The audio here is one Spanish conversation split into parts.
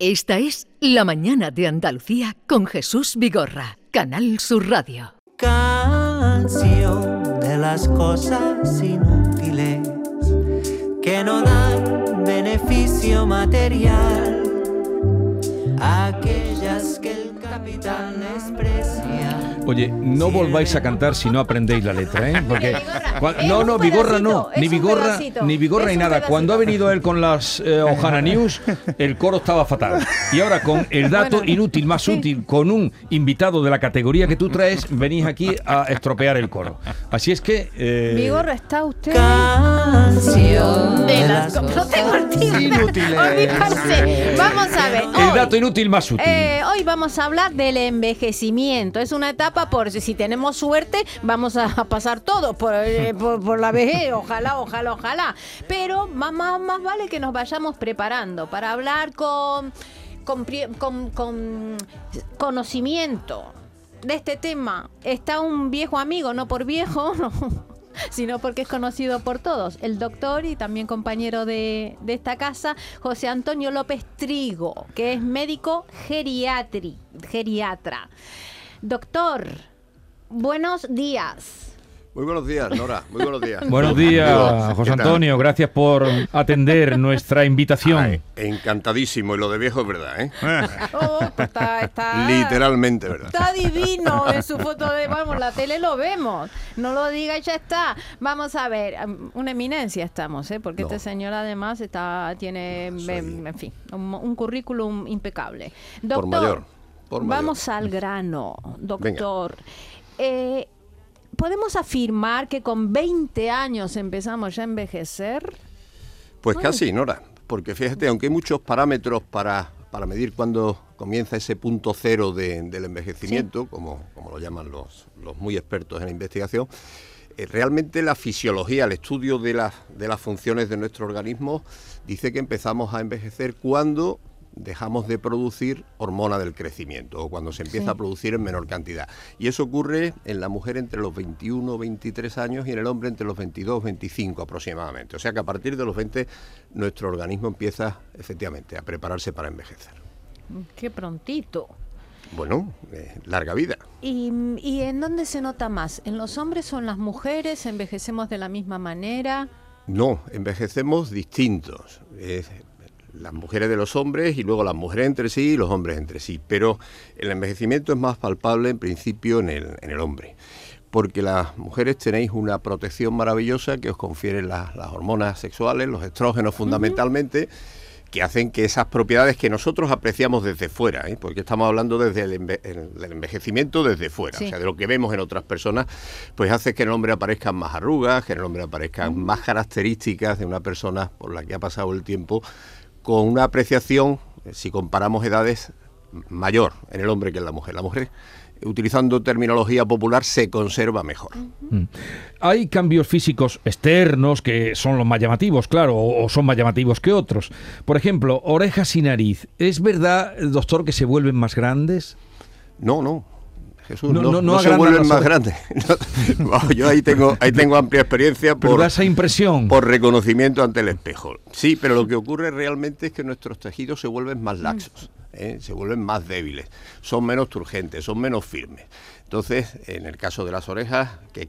Esta es La Mañana de Andalucía con Jesús Vigorra, Canal Sur Radio. Canción de las cosas inútiles que no dan beneficio material, aquellas que el capital desprecia. Oye, no volváis a cantar si no aprendéis la letra, ¿eh? Porque no, no, Vigorra no, ni Vigorra, ni Vigorra ni nada. pedacito. Cuando ha venido él con las eh, Ojana News, el coro estaba fatal. Y ahora con el dato Bueno, inútil, más sí. útil, con un invitado de la categoría que tú traes, venís aquí a estropear el coro. Así es que eh, Vigorra, ¿está usted? Canción de las. No tengo el. Vamos a ver. el hoy- dato inútil más útil. Eh, hoy vamos a hablar del envejecimiento. Es una etapa por si tenemos suerte, vamos a pasar todo por, eh, por, por la vejez. Ojalá, ojalá, ojalá. Pero más, más, más vale que nos vayamos preparando para hablar con, con, con- con conocimiento de este tema. Está un viejo amigo, no por viejo, no, sino porque es conocido por todos. El doctor y también compañero de, de esta casa, José Antonio López Trigo, que es médico geriatri, geriatra. Doctor, buenos días. Muy buenos días, Nora. Muy buenos días. Buenos días, José. Antonio. Gracias por atender nuestra invitación. Ay, encantadísimo. Y lo de viejo es verdad, ¿eh? Oh, pues está, está- Literalmente verdad. Está divino en su foto de, vamos, la tele lo vemos. No lo diga y ya está. Vamos a ver, una eminencia estamos, ¿eh? Porque No. este señor además está, tiene, Soy- en, fin, un, un currículum impecable. Por Doctor, mayor. Por mayor. vamos al grano, doctor. Eh, ¿Podemos afirmar que con 20 años empezamos ya a envejecer? Pues casi, Nora. Porque fíjate, aunque hay muchos parámetros para, para medir cuándo comienza ese punto cero de- del envejecimiento, como, como lo llaman los, los muy expertos en la investigación, eh, realmente la fisiología, el estudio de, las de las funciones de nuestro organismo, dice que empezamos a envejecer cuando dejamos de producir hormona del crecimiento o cuando se empieza Sí. a producir en menor cantidad. Y eso ocurre en la mujer entre los 21 23 años y en el hombre entre los 22 25 aproximadamente. O sea que a partir de los 20 nuestro organismo empieza efectivamente a prepararse para envejecer. Qué prontito. Bueno, eh, larga vida. ¿Y, ¿Y en dónde se nota más? ¿En los hombres o en las mujeres? ¿Envejecemos de la misma manera? No, envejecemos distintos. Eh, las mujeres de los hombres y luego las mujeres entre sí y los hombres entre sí. Pero el envejecimiento es más palpable en principio en el, en el hombre. Porque las mujeres tenéis una protección maravillosa que os confieren las, las hormonas sexuales, los estrógenos fundamentalmente, que hacen que esas propiedades que nosotros apreciamos desde fuera, ¿eh? porque estamos hablando desde el, enve- el- el envejecimiento desde fuera, Sí. o sea, de lo que vemos en otras personas, pues hace que en el hombre aparezcan más arrugas, que en el hombre aparezcan más características de una persona por la que ha pasado el tiempo, con una apreciación, eh, si comparamos edades, mayor en el hombre que en la mujer. La mujer, utilizando terminología popular, se conserva mejor. Mm. Hay cambios físicos externos que son los más llamativos, claro, o son más llamativos que otros. Por ejemplo, orejas y nariz. ¿Es verdad, doctor, que se vuelven más grandes? No, no. Jesús, No, no, no, no no se vuelven más grandes. Yo ahí tengo, ahí tengo amplia experiencia por, esa impresión. por reconocimiento ante el espejo. Sí, pero lo que ocurre realmente es que nuestros tejidos se vuelven más laxos, ¿eh? se vuelven más débiles, son menos turgentes, son menos firmes. Entonces, en el caso de las orejas, que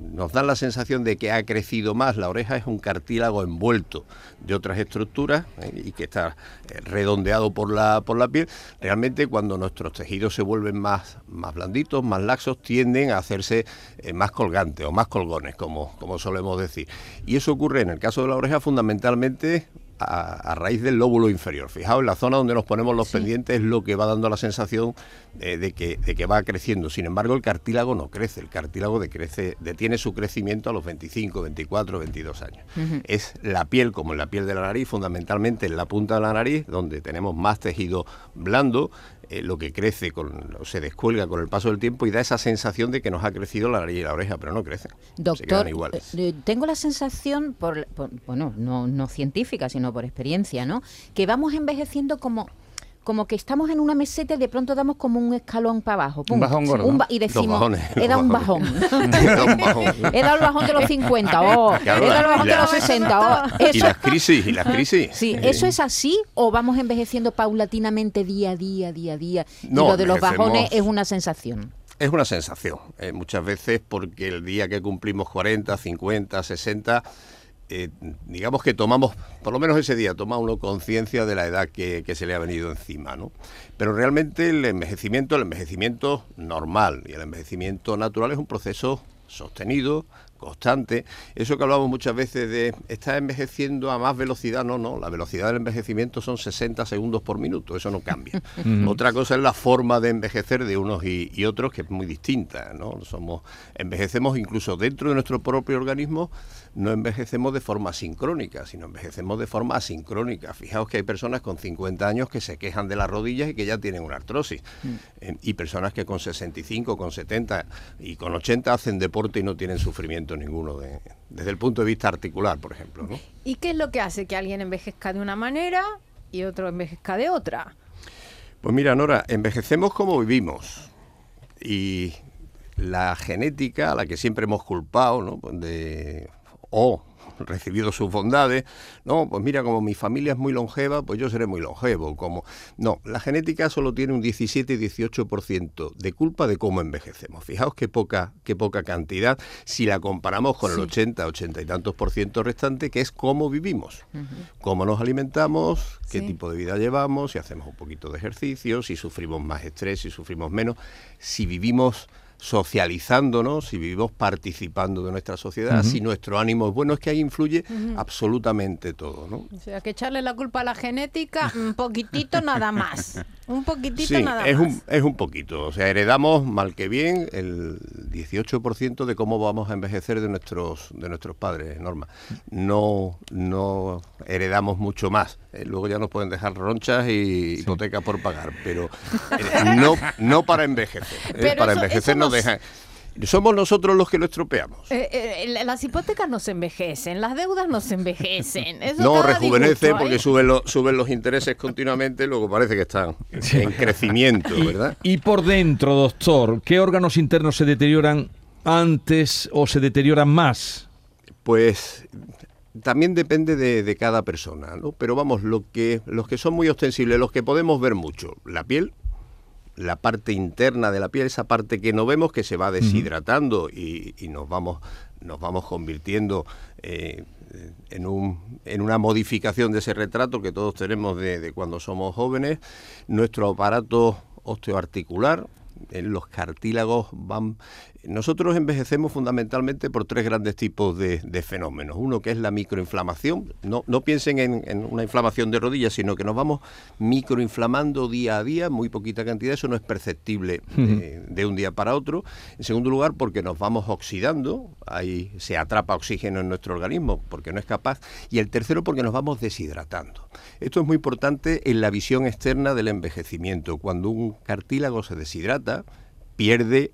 nos dan la sensación de que ha crecido más, la oreja es un cartílago envuelto de otras estructuras ¿eh? y que está eh, redondeado por la, por la piel. Realmente cuando nuestros tejidos se vuelven más, más blanditos, más laxos, tienden a hacerse eh, más colgantes o más colgones, como, como solemos decir. Y eso ocurre en el caso de la oreja fundamentalmente a, a raíz del lóbulo inferior. Fijaos, en la zona donde nos ponemos los pendientes es lo que va dando la sensación de, que, de que va creciendo. Sin embargo, el cartílago no crece, el cartílago decrece, detiene su crecimiento a los 25, 24, 22 años. Es la piel, como en la piel de la nariz, fundamentalmente en la punta de la nariz, donde tenemos más tejido blando, eh, lo que crece con, o se descuelga con el paso del tiempo y da esa sensación de que nos ha crecido la nariz y la oreja, pero no crecen. Doctor, iguales. eh, tengo la sensación, por, por- bueno, no, no científica, sino por experiencia, ¿no? Que vamos envejeciendo como, como que estamos en una meseta y de pronto damos como un escalón para abajo. pum, Un bajón gordo. un ba- y decimos, bajones, he dado un bajón. He dado el bajón de los 50, oh, Claro, he dado el bajón de los 60, oh. Y las crisis, y las crisis. sí, ¿eso es así o vamos envejeciendo paulatinamente día a día, día a día? Y lo de los bajones es una sensación. Es una sensación, eh, muchas veces porque el día que cumplimos 40, 50, 60, eh, digamos que tomamos, por lo menos ese día, toma uno conciencia de la edad que, que se le ha venido encima, ¿no? Pero realmente el envejecimiento, el envejecimiento normal y el envejecimiento natural es un proceso sostenido, constante. Eso que hablamos muchas veces de está envejeciendo a más velocidad, no, no, la velocidad del envejecimiento son 60 segundos por minuto, eso no cambia. Otra cosa es la forma de envejecer de unos y, y otros que es muy distinta, ¿no? Somos envejecemos incluso dentro de nuestro propio organismo, no envejecemos de forma sincrónica, sino envejecemos de forma asincrónica. Fijaos que hay personas con 50 años que se quejan de las rodillas y que ya tienen una artrosis. Eh, y personas que con 65, con 70 y con 80 hacen deporte y no tienen sufrimiento ninguno de- desde el punto de vista articular, por ejemplo. ¿no? ¿Y qué es lo que hace que alguien envejezca de una manera y otro envejezca de otra? Pues mira, Nora, envejecemos como vivimos. Y la genética a la que siempre hemos culpado, ¿no? De, o recibido sus bondades, no, pues mira, como mi familia es muy longeva, pues yo seré muy longevo. Como... No, la genética solo tiene un 17 y 18% de culpa de cómo envejecemos. Fijaos qué poca, qué poca cantidad si la comparamos con el 80, 80 y tantos por ciento restante, que es cómo vivimos, cómo nos alimentamos, qué Sí. tipo de vida llevamos, si hacemos un poquito de ejercicio, si sufrimos más estrés, si sufrimos menos, si vivimos socializándonos, si vivimos participando de nuestra sociedad, si nuestro ánimo es bueno, es que ahí influye absolutamente todo, ¿no? O sea, que echarle la culpa a la genética, un poquitito nada más. Un poquitito Sí, nada es más. un, es un poquito. O sea, heredamos mal que bien el 18% de cómo vamos a envejecer de nuestros de nuestros padres, Norma. No, no heredamos mucho más. Eh, luego ya nos pueden dejar ronchas y hipotecas por pagar, pero eh, no, no para envejecer. ¿eh? Pero Para eso- envejecer eso nos nos- dejan. Somos nosotros los que lo estropeamos. Eh, eh, las hipotecas no se envejecen, las deudas no se envejecen. Eso No, rejuvenece disgusto, porque ¿eh? suben, los suben los intereses continuamente, luego parece que están en crecimiento, ¿verdad? Y por dentro, doctor, ¿qué órganos internos se deterioran antes o se deterioran más? Pues también depende de, de cada persona, ¿no? Pero vamos, lo que, los que son muy ostensibles, los que podemos ver mucho, la piel, la parte interna de la piel, esa parte que no vemos que se va deshidratando y, y nos vamos nos vamos convirtiendo eh, en, un, en una modificación de ese retrato que todos tenemos de, de cuando somos jóvenes. Nuestro aparato osteoarticular, eh, los cartílagos van... Nosotros envejecemos fundamentalmente por tres grandes tipos de, de fenómenos. Uno que es la microinflamación. No, no piensen en, en una inflamación de rodillas, sino que nos vamos microinflamando día a día, muy poquita cantidad. Eso no es perceptible de, de un día para otro. En segundo lugar, porque nos vamos oxidando. Ahí se atrapa oxígeno en nuestro organismo porque no es capaz. Y el tercero, porque nos vamos deshidratando. Esto es muy importante en la visión externa del envejecimiento. Cuando un cartílago se deshidrata, pierde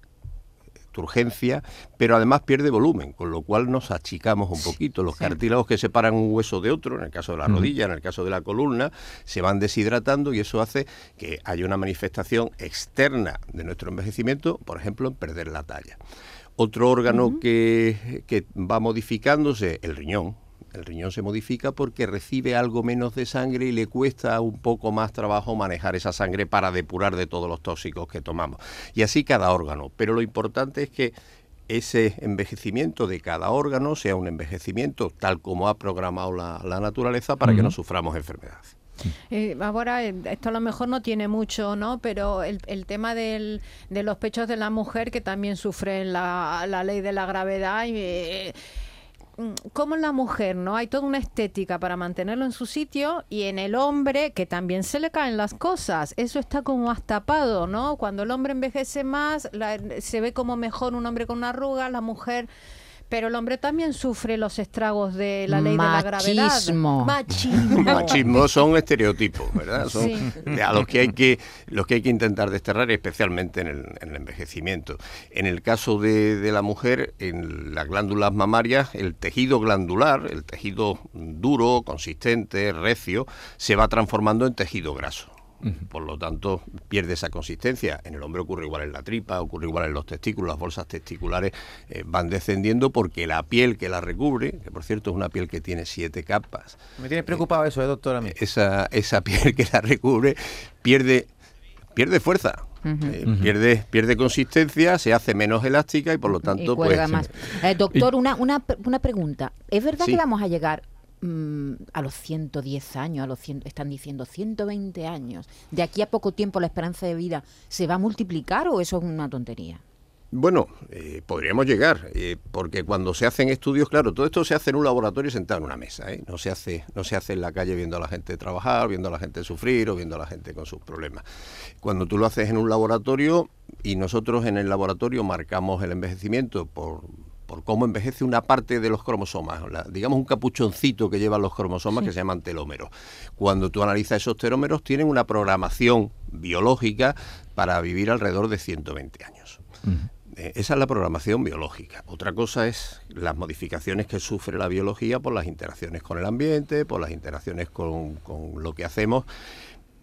turgencia, pero además pierde volumen, con lo cual nos achicamos un poquito. Los cartílagos que separan un hueso de otro, en el caso de la rodilla, en el caso de la columna, se van deshidratando y eso hace que haya una manifestación externa de nuestro envejecimiento, por ejemplo, en perder la talla. Otro órgano que, que va modificándose, el riñón, el riñón se modifica porque recibe algo menos de sangre y le cuesta un poco más trabajo manejar esa sangre para depurar de todos los tóxicos que tomamos. Y así cada órgano. Pero lo importante es que ese envejecimiento de cada órgano sea un envejecimiento tal como ha programado la, la naturaleza para que no suframos enfermedades. Eh, ahora, eh, esto a lo mejor no tiene mucho, ¿no? Pero el, el tema del, de los pechos de la mujer que también sufren la, la ley de la gravedad y... eh, mm, como en la mujer, ¿no? Hay toda una estética para mantenerlo en su sitio y en el hombre que también se le caen las cosas. Eso está como más tapado, ¿no? Cuando el hombre envejece más, la- se ve como mejor un hombre con una arruga, la mujer... Pero el hombre también sufre los estragos de la ley de la gravedad. Machismo. Machismo. Machismo son estereotipos, ¿verdad? Son Sí. a los que hay que los que hay que intentar desterrar, especialmente en el, en el envejecimiento. En el caso de, de la mujer, en las glándulas mamarias, el tejido glandular, el tejido duro, consistente, recio, se va transformando en tejido graso. Por lo tanto, pierde esa consistencia. En el hombre ocurre igual en la tripa, ocurre igual en los testículos, las bolsas testiculares eh, van descendiendo porque la piel que la recubre, que por cierto es una piel que tiene siete capas, Me tiene preocupado eso, ¿eh, doctora? esa, esa piel que la recubre pierde, pierde fuerza. eh, pierde, pierde consistencia, se hace menos elástica y por lo Y tanto cuelga pues más. Eh, doctor, una, una, una pregunta. ¿Es verdad Sí. que vamos a llegar mm, a los 110 años, a los 100, están diciendo 120 años? ¿De aquí a poco tiempo la esperanza de vida se va a multiplicar o eso es una tontería? Bueno, eh, podríamos llegar, eh, porque cuando se hacen estudios, claro, todo esto se hace en un laboratorio sentado en una mesa, ¿eh? no se hace, no se hace en la calle viendo a la gente trabajar, viendo a la gente sufrir o viendo a la gente con sus problemas. Cuando tú lo haces en un laboratorio y nosotros en el laboratorio marcamos el envejecimiento por por cómo envejece una parte de los cromosomas, la- digamos un capuchoncito que llevan los cromosomas que se llaman telómeros. Cuando tú analizas esos telómeros, tienen una programación biológica para vivir alrededor de 120 años. Eh, Esa es la programación biológica. Otra cosa es las modificaciones que sufre la biología por las interacciones con el ambiente, por las interacciones con, con lo que hacemos.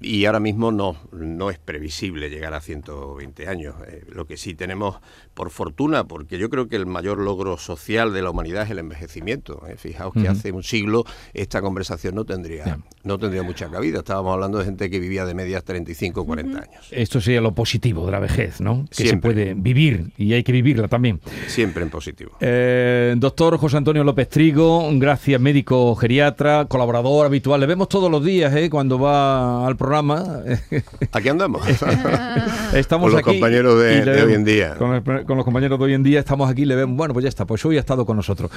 Y ahora mismo no, no es previsible llegar a 120 años. Eh, lo que sí tenemos, por fortuna, porque yo creo que el mayor logro social de la humanidad es el envejecimiento. ¿eh? Fijaos que hace un siglo esta conversación no tendría, no tendría mucha cabida. Estábamos hablando de gente que vivía de medias 35 o 40 años. Esto sería lo positivo de la vejez, ¿no? Que se puede vivir y hay que vivirla también. Siempre en positivo. Eh, doctor José Antonio López Trigo, gracias, médico geriatra, colaborador habitual. Le vemos todos los días ¿eh? cuando va al programa. Aquí andamos. Estamos Con los aquí compañeros de- hoy en día. Con, el- con los compañeros de hoy en día estamos aquí y le vemos, bueno, pues ya está, pues hoy ha estado con nosotros.